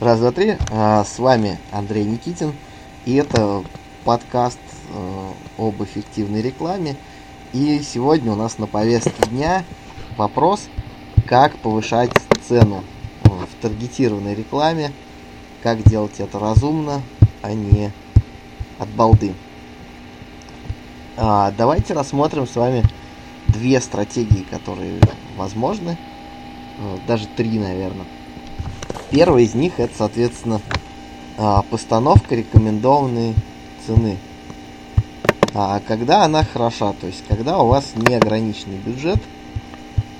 Раз, два, три. А, с вами Андрей Никитин. И это подкаст э, об эффективной рекламе. И сегодня у нас на повестке дня вопрос, как повышать цену в таргетированной рекламе, как делать это разумно, а не от балды. А, давайте рассмотрим с вами две стратегии, которые возможны, э, даже три, наверное. Первый из них это, соответственно, а, постановка рекомендованной цены. А когда она хороша, то есть когда у вас неограниченный бюджет,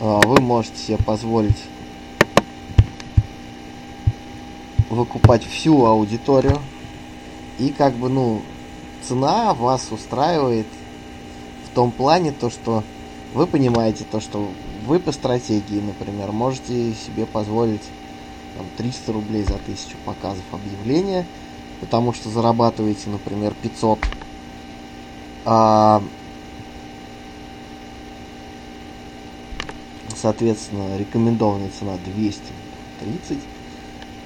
а, вы можете себе позволить выкупать всю аудиторию, и как бы, ну, цена вас устраивает в том плане, то, что вы понимаете то, что вы по стратегии, например, можете себе позволить там, 300 рублей за тысячу показов объявления, потому что зарабатываете, например, 500. А, соответственно, рекомендованная цена 230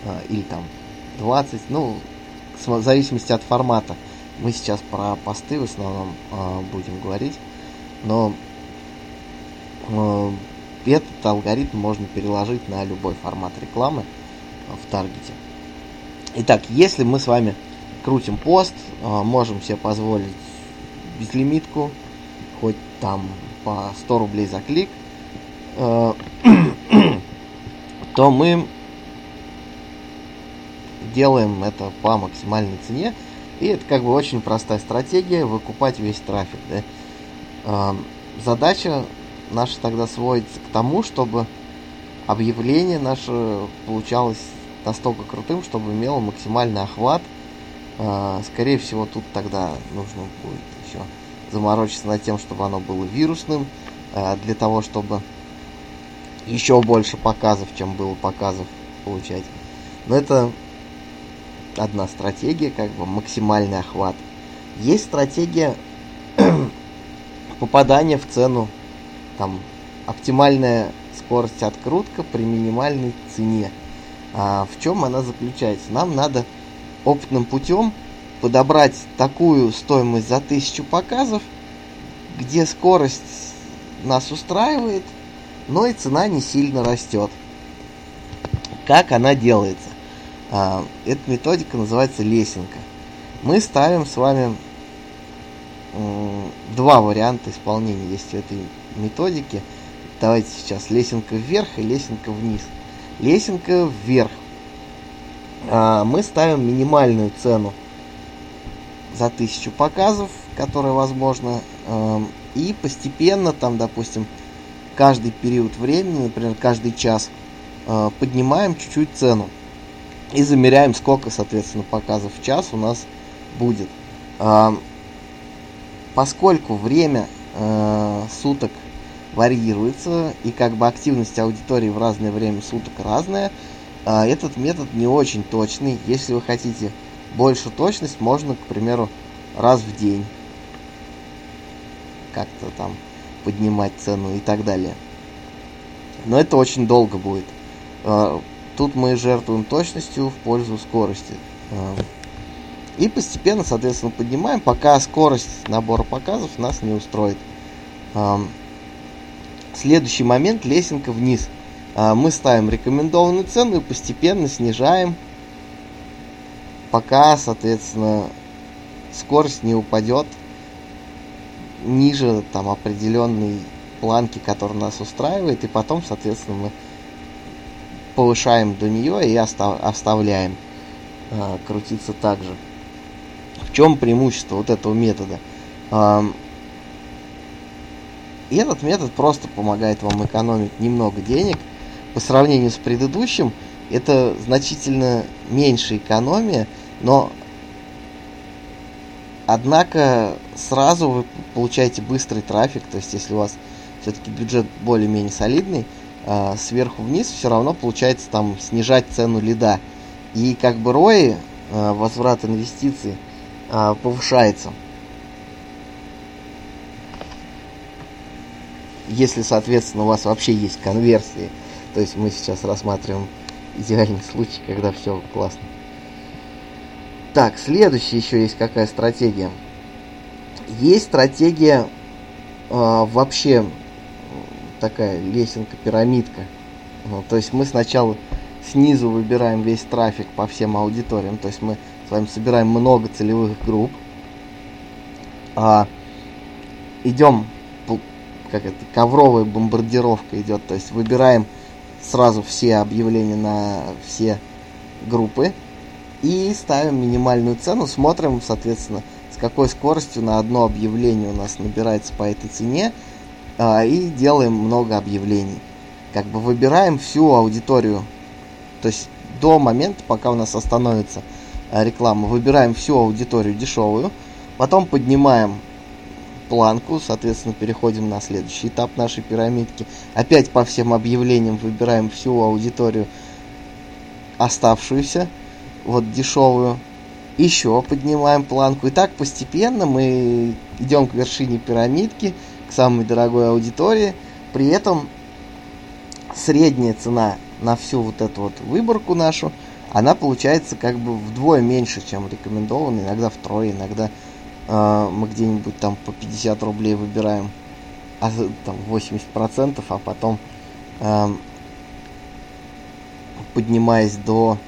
а, или там 20, ну, в зависимости от формата. Мы сейчас про посты в основном а, будем говорить, но а, этот алгоритм можно переложить на любой формат рекламы в таргете. Итак, если мы с вами крутим пост, а, можем себе позволить безлимитку, хоть там по 100 рублей за клик, а, то мы делаем это по максимальной цене. И это как бы очень простая стратегия выкупать весь трафик. Да? Задача наша тогда сводится к тому, чтобы объявление наше получалось настолько крутым, чтобы имело максимальный охват. А, скорее всего, тут тогда нужно будет еще заморочиться над тем, чтобы оно было вирусным, а, для того, чтобы еще больше показов, чем было показов получать. Но это одна стратегия, как бы максимальный охват. Есть стратегия попадания в цену, там оптимальная скорость открутка при минимальной цене. А в чем она заключается? Нам надо опытным путем подобрать такую стоимость за тысячу показов, где скорость нас устраивает, но и цена не сильно растет. Как она делается? А, эта методика называется лесенка. Мы ставим с вами два варианта исполнения есть в этой методике – Давайте сейчас лесенка вверх и лесенка вниз. Лесенка вверх. А, мы ставим минимальную цену за тысячу показов, которая возможно, и постепенно там, допустим, каждый период времени, например, каждый час, а, поднимаем чуть-чуть цену и замеряем, сколько, соответственно, показов в час у нас будет. Поскольку время суток варьируется, и как бы активность аудитории в разное время суток разная, а, этот метод не очень точный. Если вы хотите больше точность, можно, к примеру, раз в день как-то там поднимать цену и так далее. Но это очень долго будет. А, тут мы жертвуем точностью в пользу скорости. А, и постепенно, соответственно, поднимаем, пока скорость набора показов нас не устроит. Следующий момент лесенка вниз. А, мы ставим рекомендованную цену и постепенно снижаем, пока, соответственно, скорость не упадет ниже там определенной планки, которая нас устраивает, и потом, соответственно, мы повышаем до нее и оставляем а, крутиться так же. В чем преимущество вот этого метода? И этот метод просто помогает вам экономить немного денег. По сравнению с предыдущим, это значительно меньше экономия, но однако сразу вы получаете быстрый трафик, то есть если у вас все-таки бюджет более-менее солидный, э, сверху вниз все равно получается там снижать цену лида. И как бы ROI, э, возврат инвестиций, повышается. если, соответственно, у вас вообще есть конверсии, то есть мы сейчас рассматриваем идеальный случай, когда все классно. Так, следующая еще есть какая стратегия. Есть стратегия э, вообще такая лесенка, пирамидка. Ну, то есть мы сначала снизу выбираем весь трафик по всем аудиториям. То есть мы с вами собираем много целевых групп. А, идем, как это, ковровая бомбардировка идет. То есть выбираем сразу все объявления на все группы и ставим минимальную цену, смотрим, соответственно, с какой скоростью на одно объявление у нас набирается по этой цене а, и делаем много объявлений. Как бы выбираем всю аудиторию, то есть до момента, пока у нас остановится а, реклама, выбираем всю аудиторию дешевую, потом поднимаем планку, соответственно, переходим на следующий этап нашей пирамидки. Опять по всем объявлениям выбираем всю аудиторию оставшуюся, вот дешевую. Еще поднимаем планку. И так постепенно мы идем к вершине пирамидки, к самой дорогой аудитории. При этом средняя цена на всю вот эту вот выборку нашу, она получается как бы вдвое меньше, чем рекомендовано, иногда втрое, иногда э, мы где-нибудь там по 50 рублей выбираем, а там 80%, а потом э, поднимаясь до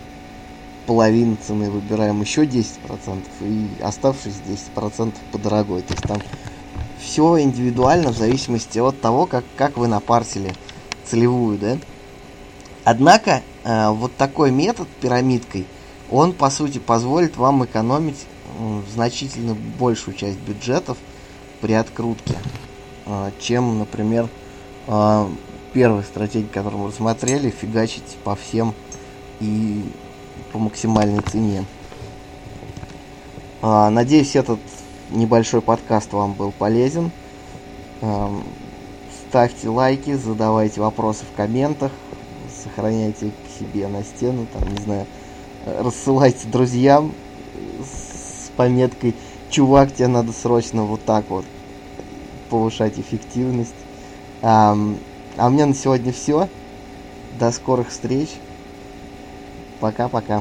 половины цены выбираем еще 10% и оставшиеся 10% по дорогой. То есть там все индивидуально в зависимости от того, как, как вы напарсили целевую, да. Однако, вот такой метод пирамидкой, он, по сути, позволит вам экономить э, значительно большую часть бюджетов при открутке, э, чем, например, э, первая стратегия, которую мы рассмотрели, фигачить по всем и по максимальной цене. Э, надеюсь, этот небольшой подкаст вам был полезен. Э, ставьте лайки, задавайте вопросы в комментах, сохраняйте себе на стену, там, не знаю, рассылайте друзьям с пометкой «Чувак, тебе надо срочно вот так вот повышать эффективность». А, а у меня на сегодня все. До скорых встреч. Пока-пока.